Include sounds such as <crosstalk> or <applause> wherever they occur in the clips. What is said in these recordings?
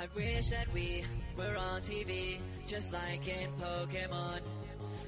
I wish that we were on TV, just like in Pokemon.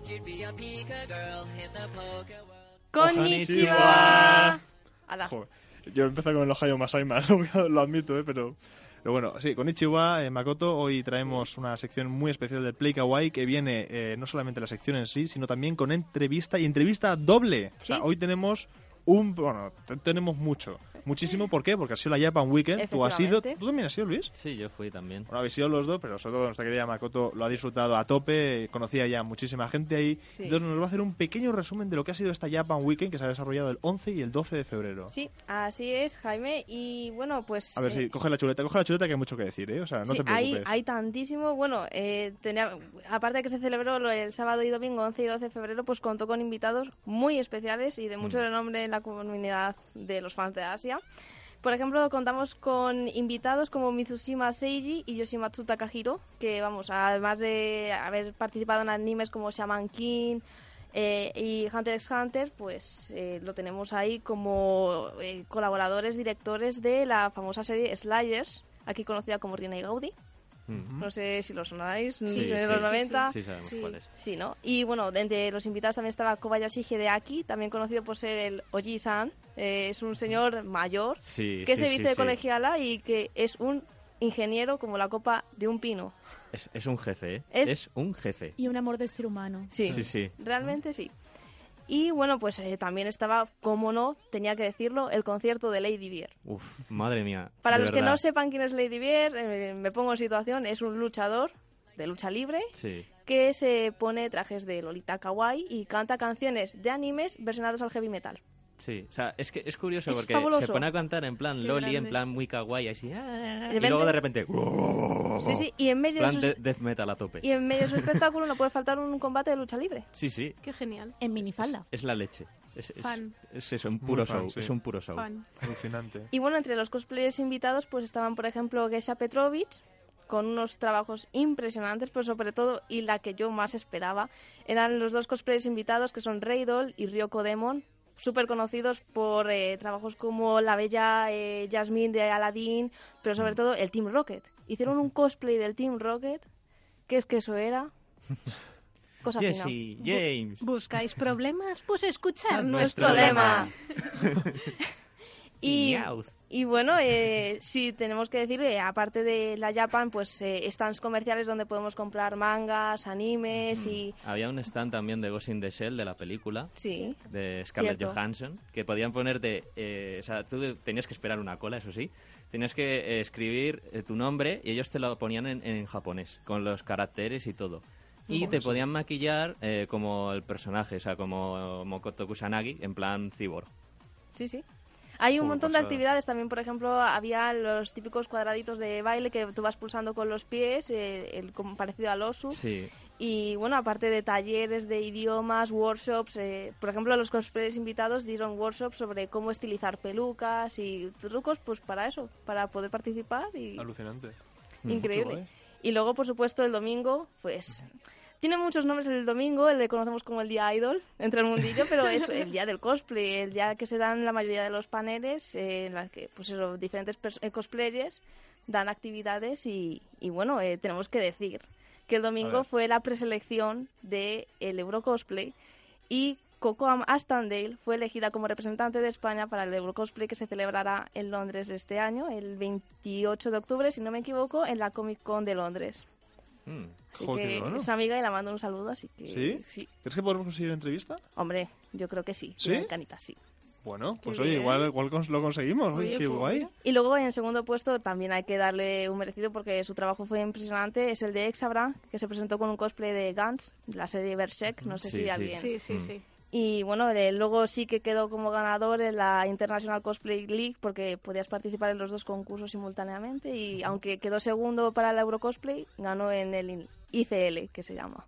You'd be a Pika girl in the Poke world. ¡Konnichiwa! Ala. Joder, yo empecé con el Ohio Masaima, <laughs> lo, lo admito, ¿eh? pero... Pero bueno, sí, con Ichiwa, eh, Makoto, hoy traemos una sección muy especial del Play Kawaii que viene eh, no solamente la sección en sí, sino también con entrevista y entrevista doble. O sea, Sí. hoy tenemos un... Bueno, te- tenemos mucho. Muchísimo, ¿por qué? Porque ha sido la Japan Weekend. Tú has ido... Efectivamente. ¿Tú también has ido, Luis? Sí, yo fui también. Bueno, habéis sido los dos, pero sobre todo nuestra querida Makoto lo ha disfrutado a tope, conocía ya muchísima gente ahí. Sí. Entonces nos va a hacer un pequeño resumen de lo que ha sido esta Japan Weekend que se ha desarrollado el 11 y el 12 de febrero. Sí, así es, Jaime. Y bueno, pues... A ver, eh, sí, coge la chuleta, coge la chuleta que hay mucho que decir, ¿eh? O sea, no sí, te preocupes. hay, hay tantísimo. Bueno, eh, tenía, aparte de que se celebró lo- el sábado y domingo 11 y 12 de febrero, pues contó con invitados muy especiales y de mucho Mm. renombre en la comunidad de los fans de Asia. Por ejemplo, contamos con invitados como Mitsushima Seiji y Yoshimatsu Takahiro, que vamos, además de haber participado en animes como Shaman King eh, y Hunter x Hunter, pues eh, lo tenemos ahí como eh, colaboradores, directores de la famosa serie Slayers, aquí conocida como Rina y Gaudi. No sé si lo sonáis, Sí, de sí, los sí, 90. Sí, sabemos Sí. cuál es. Sí, ¿no? Y bueno, de entre los invitados también estaba Kobayashi Hideaki, también conocido por ser el Oji-san. Eh, es un señor mayor Sí, que sí, se sí, viste de sí. colegiala y que es un ingeniero como la copa de un pino. Es, es un jefe, ¿eh? Es- Es, un jefe. Y un amor de ser humano. Sí, Sí, sí. realmente sí. Y bueno, pues eh, también estaba, como no, tenía que decirlo, el concierto de Lady Beer. Uf, madre mía. Para los que no sepan quién es Lady Beer, eh, me pongo en situación, es un luchador de lucha libre Sí. que se pone trajes de Lolita Kawaii y canta canciones de animes versionados al heavy metal. Sí, o sea, es que es curioso Es porque fabuloso. se pone a cantar en plan Qué loli, en plan muy kawaii, así, ah, y luego de repente, <laughs> Sí, sí, y en medio de plan sus- de- death metal a tope. Y en medio de su espectáculo no puede faltar un combate de lucha libre. Sí, sí, Qué genial. En minifalda. es la leche. Es, es- Fan. es eso, un puro fan, show, sí. es un puro show. Fan. Alucinante. Y bueno, entre los cosplayers invitados pues estaban, por ejemplo, Gesha Petrovich, con unos trabajos impresionantes, pero sobre todo, y la que yo más esperaba, eran los dos cosplayers invitados, que son Raidol y Ryoko Demon, súper conocidos por eh, trabajos como la bella eh, Jasmine de Aladdin, pero sobre todo el Team Rocket. Hicieron un cosplay del Team Rocket, que es que eso era... <laughs> Cosa fina. Jesse. ¿Buscáis problemas? Pues escuchar Nuestro nuestro lema. <laughs> <laughs> Y. y bueno, eh, <laughs> sí, tenemos que decir, eh, aparte de la Japan, pues eh, stands comerciales donde podemos comprar mangas, animes y... Había un stand también de Ghost in the Shell de la película. Sí, de Scarlett Cierto. Johansson, que podían ponerte, eh, o sea, tú tenías que esperar una cola, eso sí, tenías que eh, escribir eh, tu nombre y ellos te lo ponían en, en japonés, con los caracteres y todo. Y te podían maquillar eh, como el personaje, o sea, como Mokoto Kusanagi, en plan cyborg. sí, sí. Hay un montón de actividades también, por ejemplo, había los típicos cuadraditos de baile que tú vas pulsando con los pies, eh, el, como parecido al osu. Sí, Y bueno, aparte de talleres de idiomas, workshops, eh, por ejemplo, los cosplayers invitados dieron workshops sobre cómo estilizar pelucas y trucos, pues para eso, para poder participar y Alucinante. increíble. Y luego, por supuesto, el domingo, pues tiene muchos nombres el domingo, el que conocemos como el día idol entre el mundillo, pero es el día del cosplay, el día que se dan la mayoría de los paneles, eh, en las que pues eso, diferentes eh, cosplayers dan actividades y, y bueno, eh, tenemos que decir que el domingo fue la preselección del el Eurocosplay y Coco Astandale fue elegida como representante de España para el Eurocosplay que se celebrará en Londres este año, el 28 de octubre, si no me equivoco, en la Comic Con de Londres. Mm. Así Joder, qué que bueno. es amiga y la mando un saludo, así que ¿Sí? ¿Crees que podemos conseguir entrevista? Hombre, yo creo que sí. ¿Sí? tiene Canita, sí. Bueno, pues Qué oye, bien. igual, lo conseguimos. Oye, Oye, qué pues guay. mira. Y luego en segundo puesto también hay que darle un merecido porque su trabajo fue impresionante. Es el de Exabra, que se presentó con un cosplay de Gantz, de la serie Berserk. No sé Sí, si sí. alguien. Sí, sí, Mm. sí. Y bueno, eh, luego sí que quedó como ganador en la International Cosplay League porque podías participar en los dos concursos simultáneamente. Y aunque quedó segundo para el Eurocosplay, ganó en el ICL, que se llama.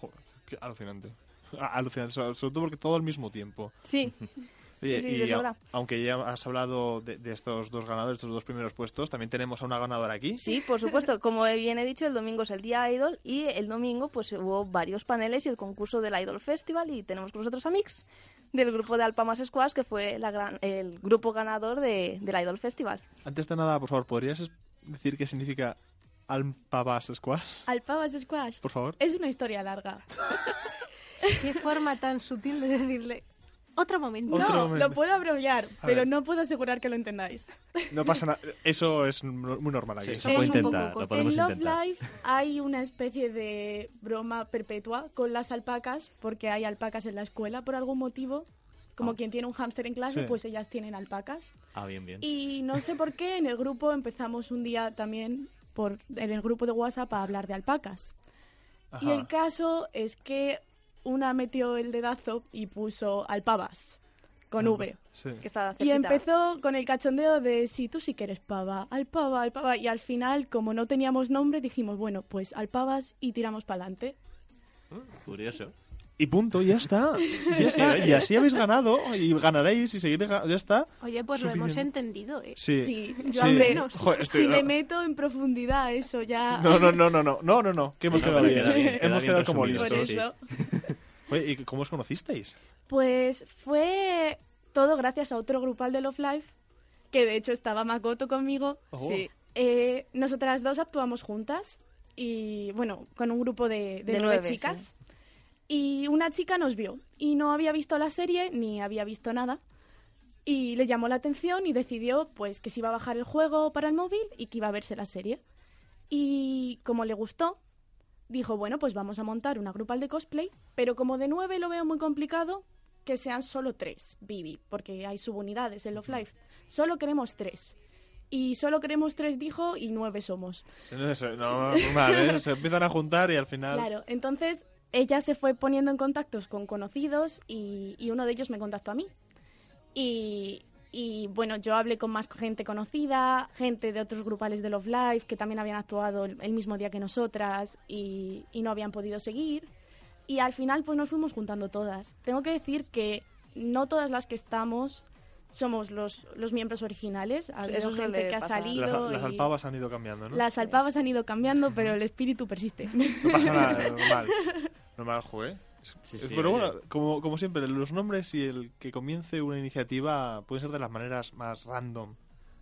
Joder, qué alucinante. Alucinante, so- sobre todo porque todo al mismo tiempo. Sí, <laughs> Oye, Sí, sí, y de a- sobra. aunque ya has hablado de, de estos dos ganadores, estos dos primeros puestos, también tenemos a una ganadora aquí. Sí, por supuesto. Como bien he dicho, el domingo es el día Idol y el domingo pues hubo varios paneles y el concurso del Idol Festival y tenemos con nosotros a Mix del grupo de Alpamas Squash que fue la gran- el grupo ganador de, del Idol Festival. Antes de nada, por favor, ¿podrías decir qué significa Alpabas Squash? Alpabas Squash. Por favor. Es una historia larga. <laughs> <laughs> Qué forma tan sutil de decirle. Otro momento. Otro no, momento. lo puedo abreviar, A pero ver. no puedo asegurar que lo entendáis. No pasa nada. Eso es muy normal aquí. Sí, Eso puede intentar, lo podemos en Love intentar. Life hay una especie de broma perpetua con las alpacas, porque hay alpacas en la escuela por algún motivo. Como Ah. quien tiene un hámster en clase, Sí. pues ellas tienen alpacas. Ah, bien, bien. Y no sé por qué en el grupo empezamos un día también por en el grupo de WhatsApp a hablar de alpacas. Ajá. Y el caso es que una metió el dedazo y puso alpavas con V. Sí. Que está Y empezó con el cachondeo de si tú sí que eres pava, alpava, alpava. Y al final, como no teníamos nombre, dijimos, bueno, pues alpavas y tiramos para adelante. Curioso. Y punto, ya está. <laughs> Ya está. Y así habéis ganado y ganaréis y seguiréis Ya está. Oye, pues lo hemos Suficiente. entendido, ¿eh? Sí. Sí, yo, Sí. hombre, Joder, estoy- si me meto en profundidad, eso ya... No, no, no, no, no, no, no, no, que hemos No, quedado bien. queda bien, queda hemos bien quedado como Por listos. sí, eso. Oye, ¿y cómo os conocisteis? Pues fue todo gracias a otro grupal de Love Life, que de hecho estaba Makoto conmigo. Oh. Sí. Eh, nosotras dos actuamos juntas y, bueno, con un grupo de, de De nueve, nueve, chicas. Y una chica nos vio y no había visto la serie ni había visto nada. Y le llamó la atención y decidió pues que se iba a bajar el juego para el móvil y que iba a verse la serie. Y como le gustó, dijo, bueno, pues vamos a montar una grupal de cosplay, pero como de nueve lo veo muy complicado, que sean solo tres, Vivi, porque hay subunidades en Love Life. Solo queremos tres. Y solo queremos tres, dijo, y nueve somos. No, eso- no, normal, ¿eh? <laughs> Se empiezan a juntar y al final... Claro, entonces ella se fue poniendo en contactos con conocidos y, y uno de ellos me contactó a mí. Y, y, bueno, yo hablé con más gente conocida, gente de otros grupales de Love Life que también habían actuado el, mismo día que nosotras y, y no habían podido seguir. Y al final pues nos fuimos juntando todas. Tengo que decir que no todas las que estamos somos los, los miembros originales. Ha habido gente que ha salido. Las, las alpavas han ido cambiando, ¿no? Las alpavas han ido cambiando, pero el espíritu persiste. No pasa nada, <laughs> normal. Normal, joder. Sí, sí, Pero bueno, como, como siempre, los nombres y el que comience una iniciativa pueden ser de las maneras más random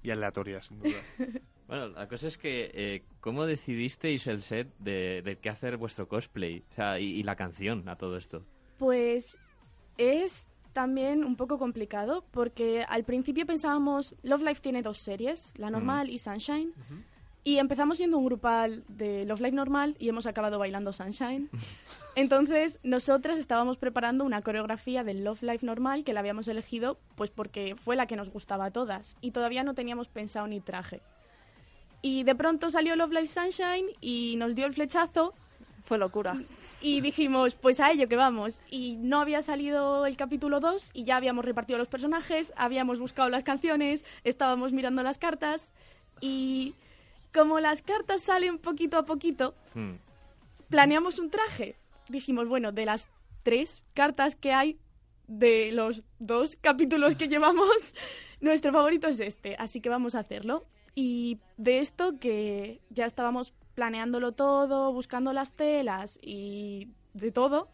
y aleatorias, sin duda. <laughs> Bueno, la cosa es que, eh, ¿cómo decidisteis el set de, de qué hacer vuestro cosplay? O sea, y, y la canción a todo esto. Pues es también un poco complicado porque al principio pensábamos, Love Life tiene dos series, la normal y Sunshine. Y empezamos siendo un grupal de Love Life normal y hemos acabado bailando Sunshine. <laughs> Entonces, nosotras estábamos preparando una coreografía del Love Life normal que la habíamos elegido pues porque fue la que nos gustaba a todas y todavía no teníamos pensado ni traje. Y de pronto salió Love Life Sunshine y nos dio el flechazo Fue locura. y dijimos, pues a ello que vamos. Y no había salido el capítulo 2 y ya habíamos repartido los personajes, habíamos buscado las canciones, estábamos mirando las cartas y como las cartas salen poquito a poquito, Hmm. planeamos un traje. Dijimos, bueno, de las tres cartas que hay de los dos capítulos que <laughs> llevamos, nuestro favorito es este, así que vamos a hacerlo. Y de esto que ya estábamos planeándolo todo, buscando las telas y de todo,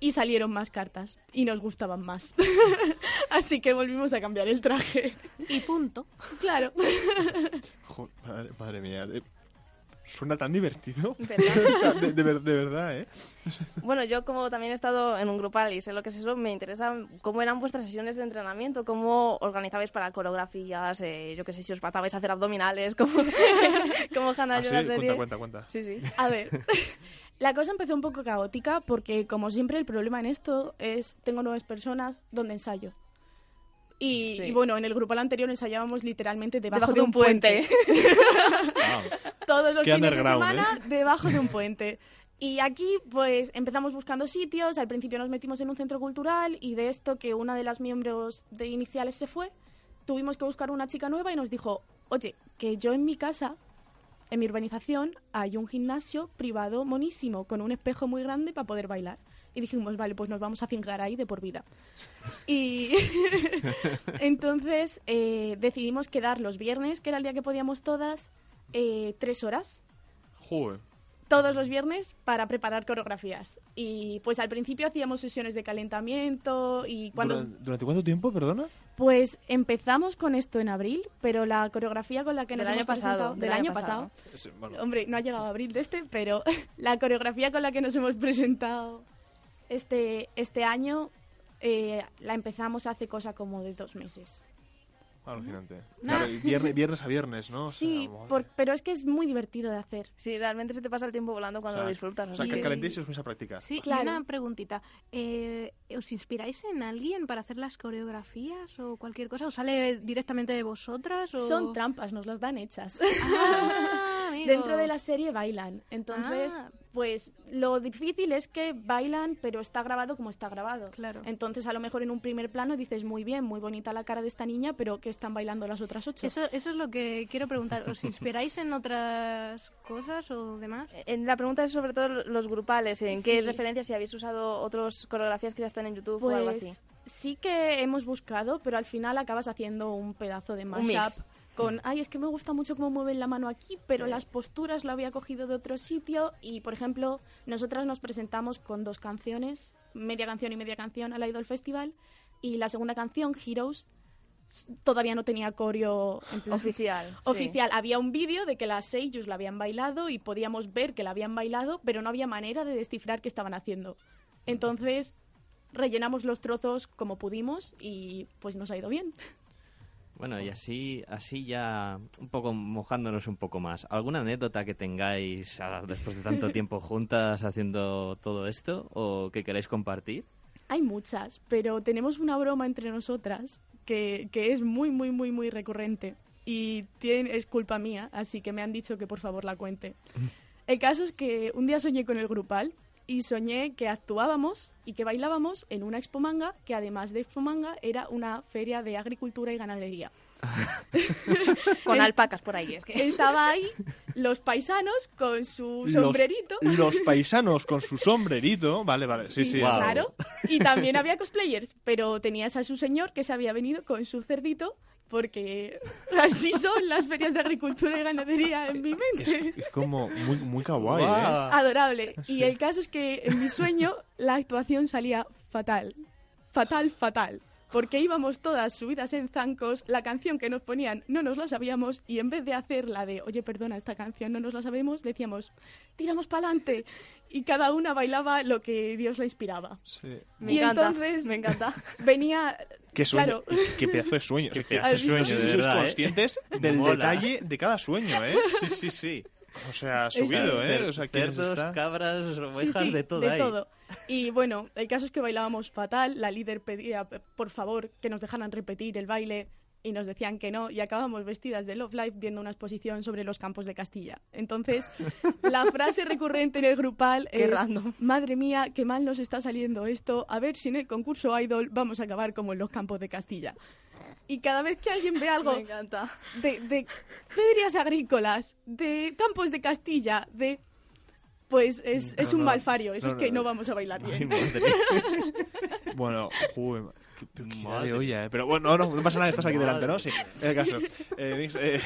y salieron más cartas y nos gustaban más. <laughs> así que volvimos a cambiar el traje. Y punto. claro. <laughs> Madre, mía, de- suena tan divertido. ¿Verdad? <laughs> O sea, de, de ver- de verdad, ¿eh? Bueno, yo como también he estado en un grupal y sé lo que es eso, me interesa cómo eran vuestras sesiones de entrenamiento, cómo organizabais para coreografías, eh, yo qué sé, si os matabais a hacer abdominales, <laughs> como, como Hannah Ah, yo sí, la serie. cuenta, cuenta, cuenta. Sí, sí. A ver, <laughs> la cosa empezó un poco caótica porque, como siempre, el problema en esto es tengo nueve personas donde ensayo. Y, Sí. y bueno, en el grupo anterior ensayábamos literalmente debajo, Debajo de un puente. <laughs> Todos los Qué fines de semana debajo de un <laughs> puente. Y aquí, pues, empezamos buscando sitios. Al principio nos metimos en un centro cultural y de esto que una de las miembros de iniciales se fue, tuvimos que buscar una chica nueva y nos dijo, oye, que yo en mi casa, en mi urbanización, hay un gimnasio privado monísimo con un espejo muy grande para poder bailar. Y dijimos, vale, pues nos vamos a fincar ahí de por vida. <laughs> Y <laughs> entonces eh, decidimos quedar los viernes, que era el día que podíamos todas, eh, tres horas Joder. todos los viernes para preparar coreografías. Y pues al principio hacíamos sesiones de calentamiento y cuando ¿Durante, durante cuánto tiempo, perdona? Pues empezamos con esto en abril, pero la coreografía con la que Del nos año hemos pasado, presentado- del año pasado, Sí, bueno, Hombre, no ha llegado abril de este, pero <laughs> la coreografía con la que nos hemos presentado este, este año eh, la empezamos hace cosa como de dos meses. alucinante. Claro, viernes, viernes a viernes, ¿no? O sea, Sí, por- pero es que es muy divertido de hacer. Sí, realmente se te pasa el tiempo volando cuando O sea, lo disfrutas. O sea, que calentéis y os vais a practicar. Sí, Claro. y una preguntita. Eh, ¿Os inspiráis en alguien para hacer las coreografías o cualquier cosa? ¿O sale directamente de vosotras? O... Son trampas, nos las dan hechas. Ah. <laughs> Dentro de la serie bailan. Entonces, Ah. Pues lo difícil es que bailan, pero está grabado como está grabado. Claro. Entonces, a lo mejor en un primer plano dices, muy bien, muy bonita la cara de esta niña, pero que están bailando las otras ocho. Eso, eso es lo que quiero preguntar. ¿Os <laughs> inspiráis en otras cosas o demás? En la pregunta es sobre todo los grupales, en qué referencias, si habéis usado otras coreografías que ya están en YouTube o algo así. Pues sí que hemos buscado, pero al final acabas haciendo un pedazo de mix. mashup con, ay, es que me gusta mucho cómo mueven la mano aquí, pero las posturas lo había cogido de otro sitio y, por ejemplo, nosotras nos presentamos con dos canciones, media canción y media canción al Idol Festival y la segunda canción, Heroes, todavía no tenía coreo en plan- Oficial. sí. Oficial, había un vídeo de que las Seiyus la habían bailado y podíamos ver que la habían bailado, pero no había manera de descifrar qué estaban haciendo. Entonces, rellenamos los trozos como pudimos y pues nos ha ido bien. Bueno, y así, así ya un poco mojándonos un poco más. ¿Alguna anécdota que tengáis ah, después de tanto <laughs> tiempo juntas haciendo todo esto o que queráis compartir? Hay muchas, pero tenemos una broma entre nosotras que, que es muy, muy, muy, muy recurrente y tiene, es culpa mía, así que me han dicho que por favor la cuente. <laughs> El caso es que un día soñé con el grupal y soñé que actuábamos y que bailábamos en una expo manga que además de expo manga era una feria de agricultura y ganadería. <laughs> Con alpacas por ahí, es que... Estaba ahí los paisanos con su Los- sombrerito. Los, <laughs> paisanos con su sombrerito. Vale, vale. Sí, sí. Claro. Y también había cosplayers, pero tenías a su señor que se había venido con su cerdito, porque así son las ferias de agricultura y ganadería en mi mente. es como muy, muy kawaii, ¿eh? Adorable. Y el caso es que en mi sueño la actuación salía fatal. Fatal, fatal. Porque íbamos todas subidas en zancos, la canción que nos ponían no nos la sabíamos y en vez de hacer la de, oye, perdona, esta canción no nos la sabemos, decíamos, tiramos para adelante. Y cada una bailaba lo que Dios la inspiraba. Sí. Me y encanta, entonces me encanta. venía Qué sueño. Claro. Qué pedazo de <laughs> sueño. Qué ¿eh? conscientes del Mola. detalle de cada sueño, ¿eh? Sí, sí, sí. O sea, subido, ¿eh? O sea, ¿quién cerdos, está? cabras, ovejas, sí, de todo de ahí. todo. Y bueno, el caso es que bailábamos fatal, la líder pedía por favor que nos dejaran repetir el baile y nos decían que no y acabamos vestidas de Love Life viendo una exposición sobre los campos de Castilla. Entonces, <laughs> la frase recurrente en el grupal Qué es random. madre mía, qué mal nos está saliendo esto, a ver si en el concurso Idol vamos a acabar como en los campos de Castilla. Y cada vez que alguien ve <laughs> algo Me encanta. de, de agrícolas, de campos de Castilla, de... Pues es, No, es un no, malfario, eso no, es que no. no vamos a bailar bien. <laughs> Bueno, joder, qué, qué idea Madre. de olla, ¿eh? Pero bueno, no, no pasa nada, estás aquí delante, ¿no? Madre. Sí, en el caso. Eh, Mix, eh,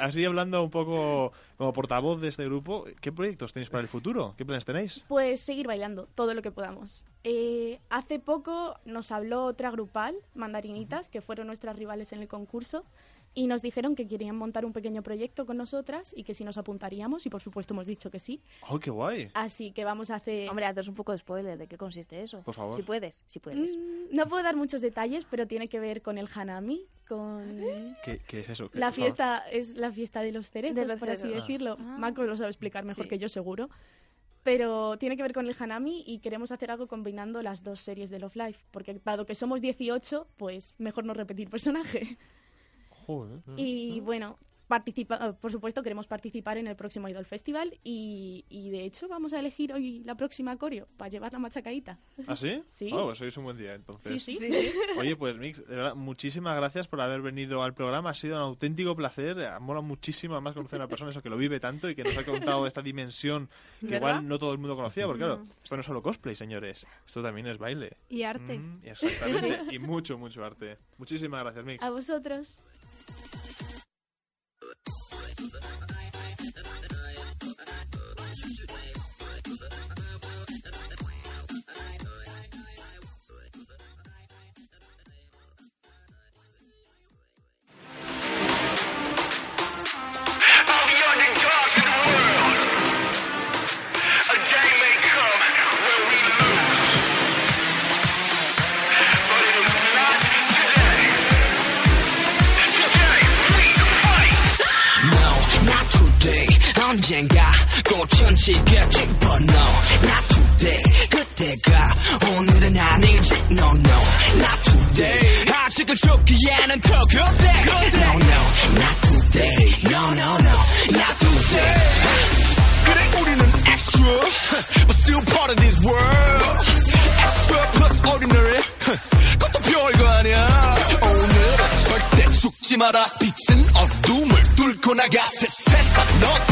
así hablando un poco como portavoz de este grupo, ¿qué proyectos tenéis para el futuro? ¿Qué planes tenéis? Pues seguir bailando todo lo que podamos. Eh, hace poco nos habló otra grupal, Mandarinitas, que fueron nuestras rivales en el concurso, y nos dijeron que querían montar un pequeño proyecto con nosotras y que si nos apuntaríamos, y por supuesto hemos dicho que sí. ¡Oh, qué guay! Así que vamos a hacer... Hombre, haces un poco de spoiler de qué consiste eso. Por favor. Si puedes, si puedes. Mm, no puedo dar muchos detalles, pero tiene que ver con el Hanami, con... ¿Qué, qué es eso? ¿Qué- La fiesta es la fiesta de los cerezos, De los por así decirlo. Ah. Marco lo sabe explicar mejor Sí. que yo, seguro. Pero tiene que ver con el Hanami y queremos hacer algo combinando las dos series de Love Life. Porque dado que somos 18, pues mejor no repetir personaje. Joder. Y bueno, participa eh, por supuesto queremos participar en el próximo Idol Festival y, y de hecho vamos a elegir hoy la próxima coreo para llevar la machacaíta. ¿Ah, sí? Sí. Oh, pues hoy es un buen día, entonces. Sí, sí. Sí. <laughs> Oye, pues Mix, de verdad, muchísimas gracias por haber venido al programa. Ha sido un auténtico placer. Eh, Mola muchísimo además conocer a una persona eso que lo vive tanto y que nos ha contado esta dimensión que ¿Verdad? igual no todo el mundo conocía. Porque claro, esto no es solo cosplay, señores. Esto también es baile. Y arte. Mm, exactamente. Y mucho, mucho arte. Muchísimas gracias, Mix. A vosotros. Thank you. 죽기에는 더 그때 No, no, not today No, no, no, not today 그래 우리는 extra But still part of this world Extra plus ordinary 그것도 별거 아니야 오늘은 절대 죽지 마라 빛은 어둠을 뚫고 나가 새 세상 넌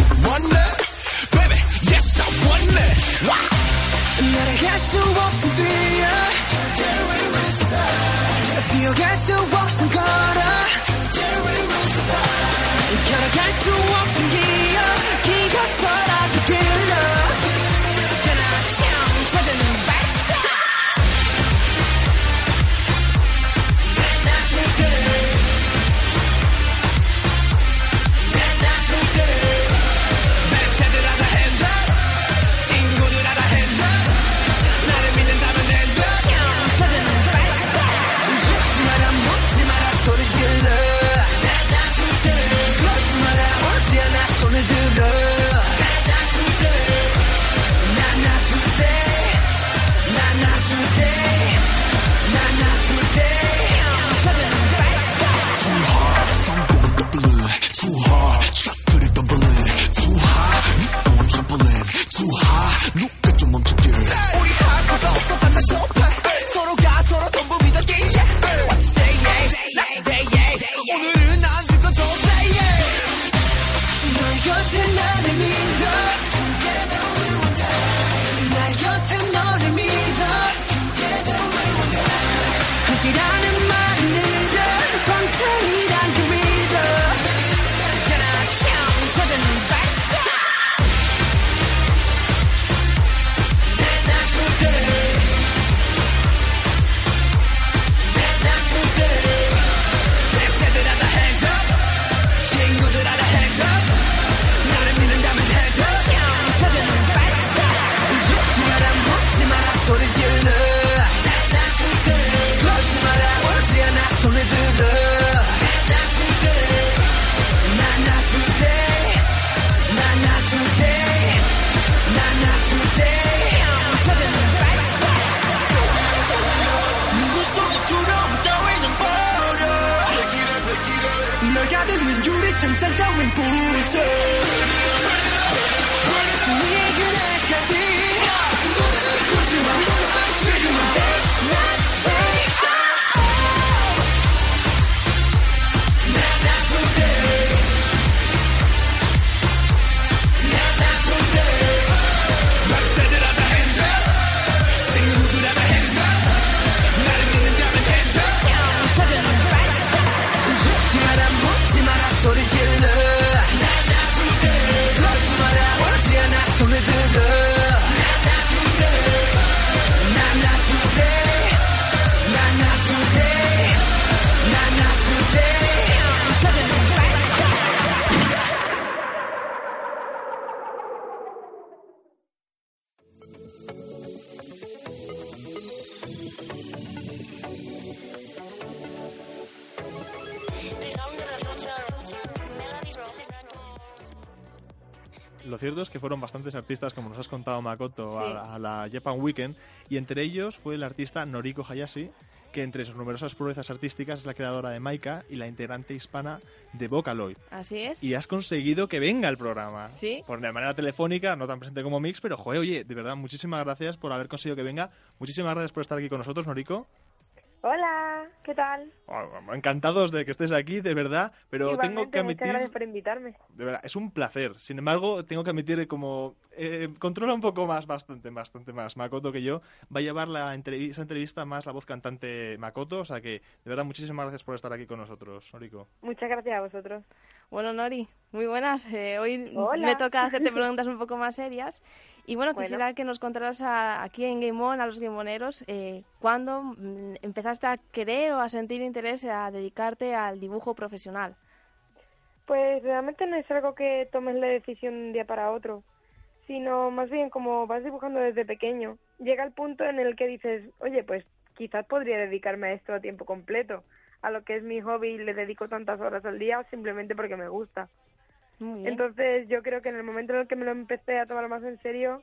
say. Que fueron bastantes artistas, como nos has contado Makoto, Sí. a, la- a la Japan Weekend, y entre ellos fue el artista Noriko Hayashi, que entre sus numerosas proezas artísticas es la creadora de Maika y la integrante hispana de Vocaloid. Así es. Y has conseguido que venga el programa. Sí. Por de manera telefónica, no tan presente como Mix, pero joder, oye, de verdad, muchísimas gracias por haber conseguido que venga. Muchísimas gracias por estar aquí con nosotros, Noriko. Hola, ¿qué tal? Oh, Encantados de que estés aquí, de verdad, pero tengo que muchas admitir... gracias por invitarme. De verdad, es un placer. Sin embargo, tengo que admitir que como eh, controla un poco más, bastante, bastante más Makoto que yo, va a llevar la entrevista, esa entrevista más la voz cantante Makoto. O sea que, de verdad, muchísimas gracias por estar aquí con nosotros, Noriko. Muchas gracias a vosotros. Bueno, Nori, muy buenas. Eh, hoy Hola. me toca hacerte <laughs> preguntas un poco más serias. Y bueno, Bueno. quisiera que nos contaras a- aquí en Game On, a los gameoneros, eh, cuándo mm, empezaste a querer o a sentir interés a dedicarte al dibujo profesional. Pues realmente no es algo que tomes la decisión de un día para otro, sino más bien como vas dibujando desde pequeño. Llega el punto en el que dices, oye, pues quizás podría dedicarme a esto a tiempo completo, a lo que es mi hobby y le dedico tantas horas al día simplemente porque me gusta. Muy bien. Entonces yo creo que en el momento en el que me lo empecé a tomar más en serio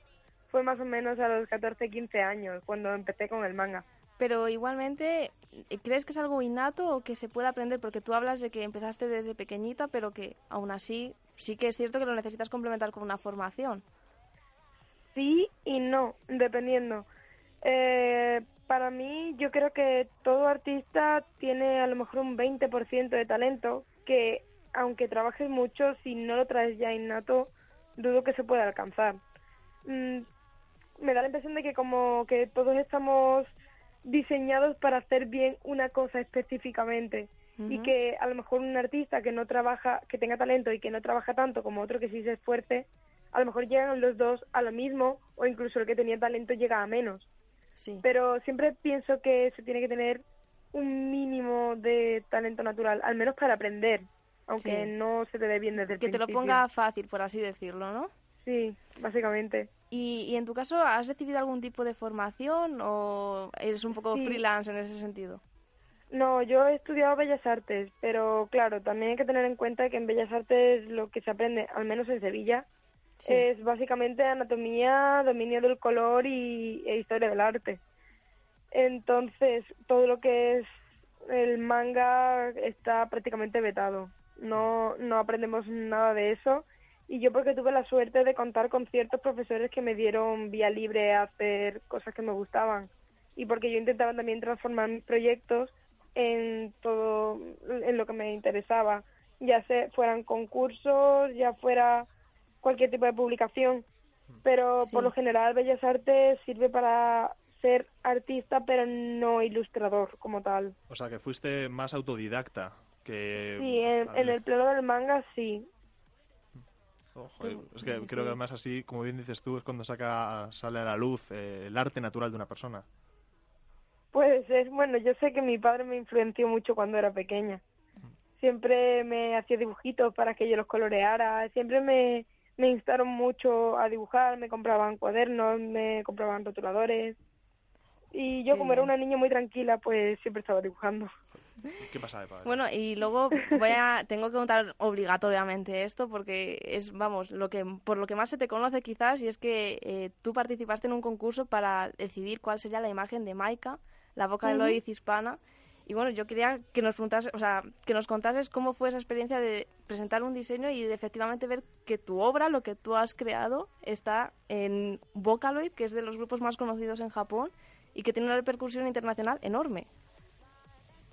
fue más o menos a los 14, 15 años, cuando empecé con el manga. Pero igualmente, ¿crees que es algo innato o que se puede aprender? Porque tú hablas de que empezaste desde pequeñita, pero que aún así sí que es cierto que lo necesitas complementar con una formación. Sí y no, dependiendo. Eh, para mí, yo creo que todo artista tiene a lo mejor un 20% de talento que, aunque trabajes mucho, si no lo traes ya innato, dudo que se pueda alcanzar. Mm, me da la impresión de que como que todos estamos diseñados para hacer bien una cosa específicamente y que a lo mejor un artista que no trabaja, que tenga talento y que no trabaja tanto como otro que sí se esfuerce, a lo mejor llegan los dos a lo mismo o incluso el que tenía talento llega a menos. Sí. Pero siempre pienso que se tiene que tener un mínimo de talento natural, al menos para aprender, aunque Sí. no se te dé bien desde el Que te lo principio. ponga fácil, por así decirlo, ¿no? Sí, básicamente. Y, y en tu caso, ¿has recibido algún tipo de formación o eres un poco Sí. freelance en ese sentido? No, yo he estudiado Bellas Artes, pero claro, también hay que tener en cuenta que en Bellas Artes lo que se aprende, al menos en Sevilla, Es básicamente anatomía, dominio del color y, e historia del arte. Entonces, todo lo que es el manga está prácticamente vetado. No, no aprendemos nada de eso. Y yo porque tuve la suerte de contar con ciertos profesores que me dieron vía libre a hacer cosas que me gustaban. Y porque yo intentaba también transformar mis proyectos en todo, en lo que me interesaba. Ya se fueran concursos, ya fuera cualquier tipo de publicación. Pero Sí. por lo general Bellas Artes sirve para ser artista, pero no ilustrador como tal. O sea, que fuiste más autodidacta que... Sí, en, en el plano del manga sí. Oh, joder, es que creo que además así, como bien dices tú, es cuando saca sale a la luz eh, el arte natural de una persona. Pues es bueno, yo sé que mi padre me influenció mucho cuando era pequeña. Siempre me hacía dibujitos para que yo los coloreara, siempre me, me instaron mucho a dibujar, me compraban cuadernos, me compraban rotuladores. Y yo Qué como era una niña muy tranquila, pues siempre estaba dibujando. ¿Qué pasa de padre? Bueno, y luego voy a, tengo que contar obligatoriamente esto porque es, vamos, lo que por lo que más se te conoce quizás y es que eh, tú participaste en un concurso para decidir cuál sería la imagen de Maika, la boca de. Lois hispana. Y bueno, yo quería que nos o sea, que nos contases cómo fue esa experiencia de presentar un diseño y de efectivamente ver que tu obra, lo que tú has creado, está en Vocaloid, que es de los grupos más conocidos en Japón y que tiene una repercusión internacional enorme.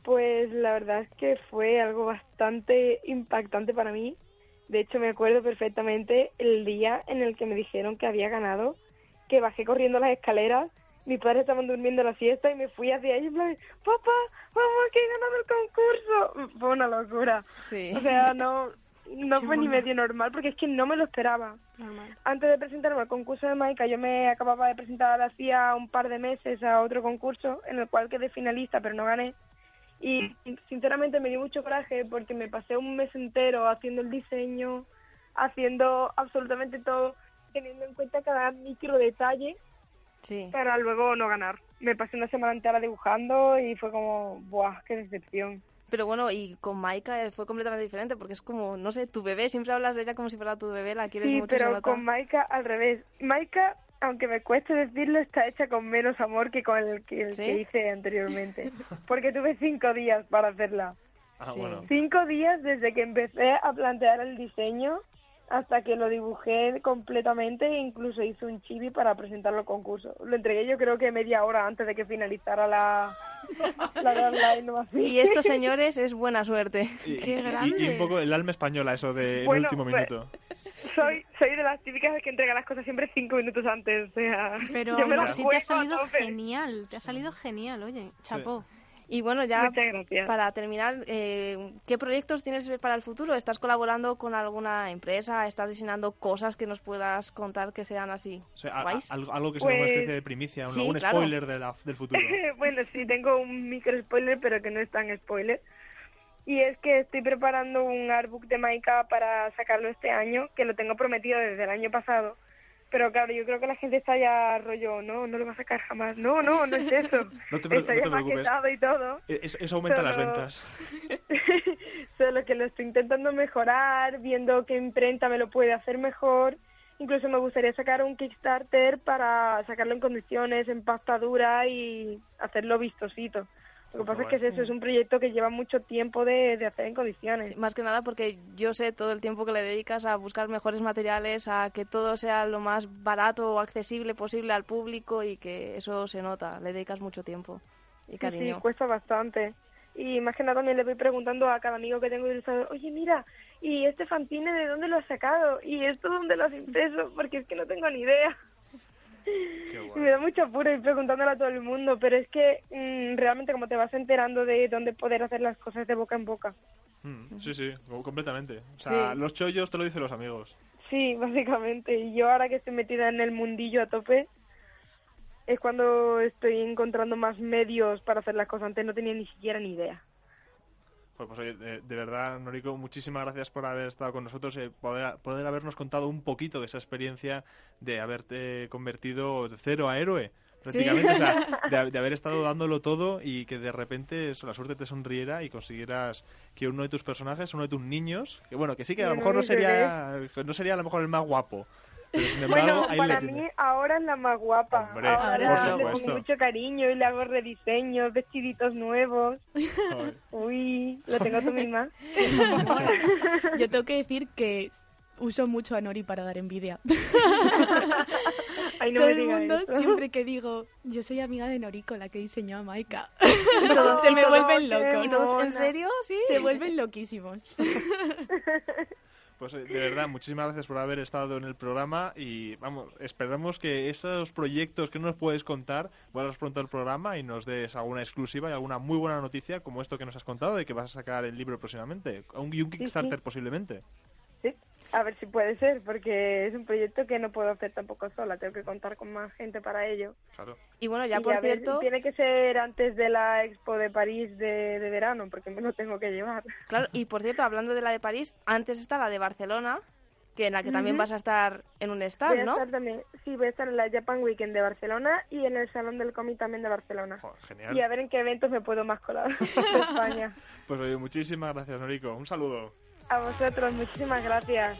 Pues la verdad es que fue algo bastante impactante para mí. De hecho, me acuerdo perfectamente el día en el que me dijeron que había ganado, que bajé corriendo las escaleras, mis padres estaban durmiendo la siesta y me fui hacia ellos en plan, papá, vamos, que he ganado el concurso. Fue una locura. Sí. O sea, no, <laughs> no Qué fue ni medio normal porque es que no me lo esperaba. Normal. Antes de presentarme al concurso de Maika, yo me acababa de presentar hacía un par de meses a otro concurso en el cual quedé finalista, pero no gané. Y sinceramente me dio mucho coraje porque me pasé un mes entero haciendo el diseño, haciendo absolutamente todo, teniendo en cuenta cada micro detalle Sí. para luego no ganar. Me pasé una semana entera dibujando y fue como, ¡buah, qué decepción! Pero bueno, y con Maika eh, fue completamente diferente, porque es como, no sé, tu bebé, siempre hablas de ella como si fuera tu bebé, la quieres Sí, mucho. pero con Maika al revés. Maika, aunque me cueste decirlo, está hecha con menos amor que con el que, el ¿Sí? que hice anteriormente. <laughs> Porque tuve cinco días para hacerla. Ah, sí. bueno. Cinco días desde que empecé a plantear el diseño hasta que lo dibujé completamente e incluso hice un chibi para presentarlo al concurso. Lo entregué yo creo que media hora antes de que finalizara la, la deadline o así. Y esto, señores, es buena suerte. Y, ¡Qué y- y grande! un poco el alma española, eso de Bueno, el último pues, minuto. Soy, soy de las típicas que entrega las cosas siempre cinco minutos antes. O sea, Pero yo me las así te ha salido genial, te ha salido genial, oye, chapó. Y bueno, ya para terminar, eh, ¿qué proyectos tienes para el futuro? ¿Estás colaborando con alguna empresa? ¿Estás diseñando cosas que nos puedas contar que sean así O sea, a- a- guays? algo, que sea una Pues- especie de primicia, un, Sí, algún claro. spoiler de la- del futuro. <laughs> bueno, sí, tengo un micro spoiler, pero que no es tan spoiler. Y es que estoy preparando un artbook de Maika para sacarlo este año, que lo tengo prometido desde el año pasado. Pero claro, yo creo que la gente está ya rollo, no, no lo va a sacar jamás. No, no, no es eso. <laughs> No te, está no ya te preocupes. y todo. Eh, Eso, aumenta las ventas. <laughs> Solo que lo estoy intentando mejorar, viendo qué imprenta me lo puede hacer mejor. Incluso me gustaría sacar un Kickstarter para sacarlo en condiciones, en pasta dura y hacerlo vistosito. Lo que pasa es que es eso, es un proyecto que lleva mucho tiempo de, de hacer en condiciones. Sí, más que nada porque yo sé todo el tiempo que le dedicas a buscar mejores materiales, a que todo sea lo más barato o accesible posible al público y que eso se nota. Le dedicas mucho tiempo y Sí, cariño. sí, cuesta bastante. Y más que nada también le voy preguntando a cada amigo que tengo ilustrador, oye, mira, ¿y este fantine de dónde lo has sacado? ¿Y esto dónde lo has impreso? Porque es que no tengo ni idea. <laughs> Me da mucho apuro ir preguntándole a todo el mundo, pero es que mm, realmente como te vas enterando de dónde poder hacer las cosas de boca en boca. Mm, sí, sí, co- completamente. O sea, Sí. los chollos te lo dicen los amigos. Sí, <laughs> básicamente. Y yo ahora que estoy metida en el mundillo a tope, es cuando estoy encontrando más medios para hacer las cosas. Antes no tenía ni siquiera ni idea. Pues, pues, oye, de, de verdad, Noriko, muchísimas gracias por haber estado con nosotros, eh, poder, poder habernos contado un poquito de esa experiencia de haberte convertido de cero a héroe. Prácticamente, o sea, <laughs> de, de haber estado dándolo todo y que de repente eso, la suerte te sonriera y consiguieras que uno de tus personajes, uno de tus niños, que bueno, que sí que a lo mejor no sería, no sería a lo mejor el más guapo, pero sin embargo, Bueno, para mí ahora es la más guapa. Hombre, ahora por le pongo mucho cariño y le hago rediseños, vestiditos nuevos. Uy, lo tengo tú misma. <laughs> Yo tengo que decir que uso mucho a Nori para dar envidia. Ay, no Todo me el mundo, eso. siempre que digo, yo soy amiga de Noriko, la que diseñó a Maika. <laughs> todos- se me todos- vuelven locos. ¿Y todos, mona. en serio? Sí. Se vuelven loquísimos. <laughs> Pues eh, de verdad, muchísimas gracias por haber estado en el programa y vamos, esperamos que esos proyectos que no nos puedes contar vuelvas pronto al programa y nos des alguna exclusiva y alguna muy buena noticia como esto que nos has contado de que vas a sacar el libro próximamente un, y un Kickstarter posiblemente. Sí, a ver si puede ser, porque es un proyecto que no puedo hacer tampoco sola. Tengo que contar con más gente para ello. Claro. Y bueno, ya Y por a ver, cierto, tiene que ser antes de la Expo de París de, de verano, porque me lo tengo que llevar. claro, y por cierto, hablando de la de París, antes está la de Barcelona, que en la que también vas a estar en un Voy stand, a ¿no? estar también, sí, voy a estar en la Japan Weekend de Barcelona y en el Salón del Cómic también de Barcelona. Joder, genial. Y a ver en qué eventos me puedo más colar <laughs> de España. Pues oye, muchísimas gracias, Noriko. Un saludo. A vosotros, muchísimas gracias.